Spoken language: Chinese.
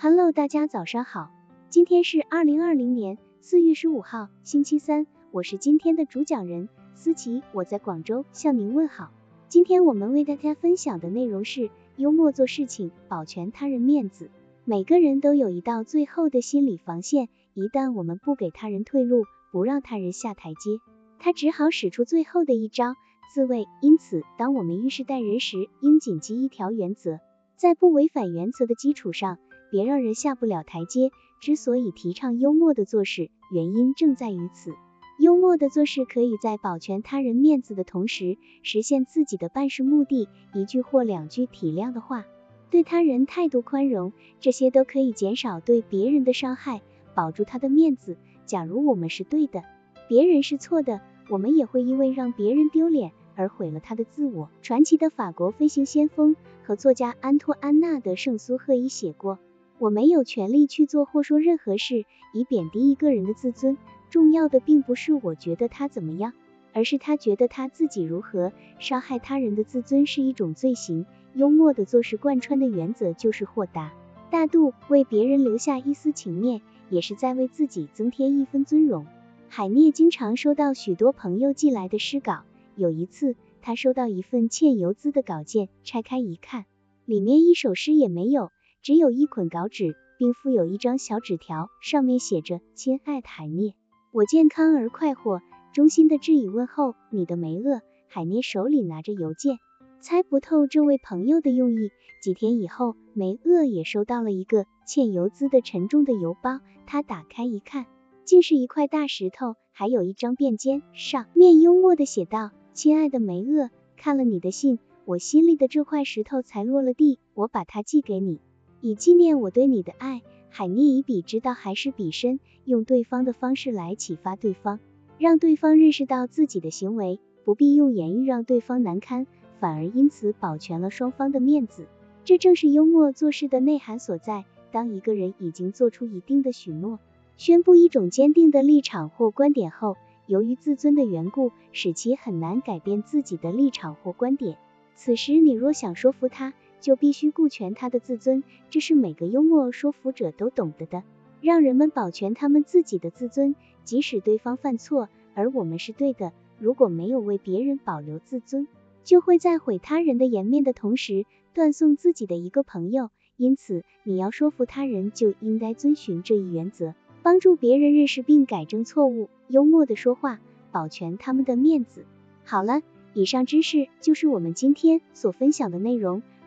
Hello，大家早上好，今天是二零二零年四月十五号，星期三，我是今天的主讲人思琪，我在广州向您问好。今天我们为大家分享的内容是幽默做事情，保全他人面子。每个人都有一道最后的心理防线，一旦我们不给他人退路，不让他人下台阶，他只好使出最后的一招自卫。因此，当我们遇事待人时，应谨记一条原则，在不违反原则的基础上，别让人下不了台阶。之所以提倡幽默的做事，原因正在于此。幽默的做事可以在保全他人面子的同时，实现自己的办事目的。一句或两句体谅的话。对他人态度宽容，这些都可以减少对别人的伤害，保住他的面子。假如我们是对的，别人是错的，我们也会因为让别人丢脸而毁了他的自我。传奇的法国飞行先锋和作家安托安娜的圣苏赫伊写过：“我没有权利去做或说任何事以贬低一个人的自尊，重要的并不是我觉得他怎么样，而是他觉得他自己如何。伤害他人的自尊是一种罪行。”幽默的做事贯穿的原则就是豁达大度，为别人留下一丝情面，也是在为自己增添一分尊荣。海涅经常收到许多朋友寄来的诗稿，有一次他收到一份欠邮资的稿件，拆开一看，里面一首诗也没有，只有一捆稿纸，并附有一张小纸条，上面写着：“亲爱的海涅，我健康而快活，衷心的致以问候，你的梅厄。”海涅手里拿着邮件。猜不透这位朋友的用意。几天以后，梅厄也收到了一个欠邮资的沉重的邮包。他打开一看，竟是一块大石头，还有一张便笺，上面幽默的写道：“亲爱的梅厄，看了你的信，我心里的这块石头才落了地。我把它寄给你，以纪念我对你的爱。”海涅以彼之道还施彼身，用对方的方式来启发对方，让对方认识到自己的行为不必用言语让对方难堪。反而因此保全了双方的面子，这正是幽默做事的内涵所在。当一个人已经做出一定的许诺，宣布一种坚定的立场或观点后，由于自尊的缘故，使其很难改变自己的立场或观点。此时你若想说服他，就必须顾全他的自尊，这是每个幽默说服者都懂得的。让人们保全他们自己的自尊，即使对方犯错，而我们是对的。如果没有为别人保留自尊，就会在毁他人的颜面的同时，断送自己的一个朋友。因此，你要说服他人，就应该遵循这一原则，帮助别人认识并改正错误，幽默的说话，保全他们的面子。好了，以上知识就是我们今天所分享的内容。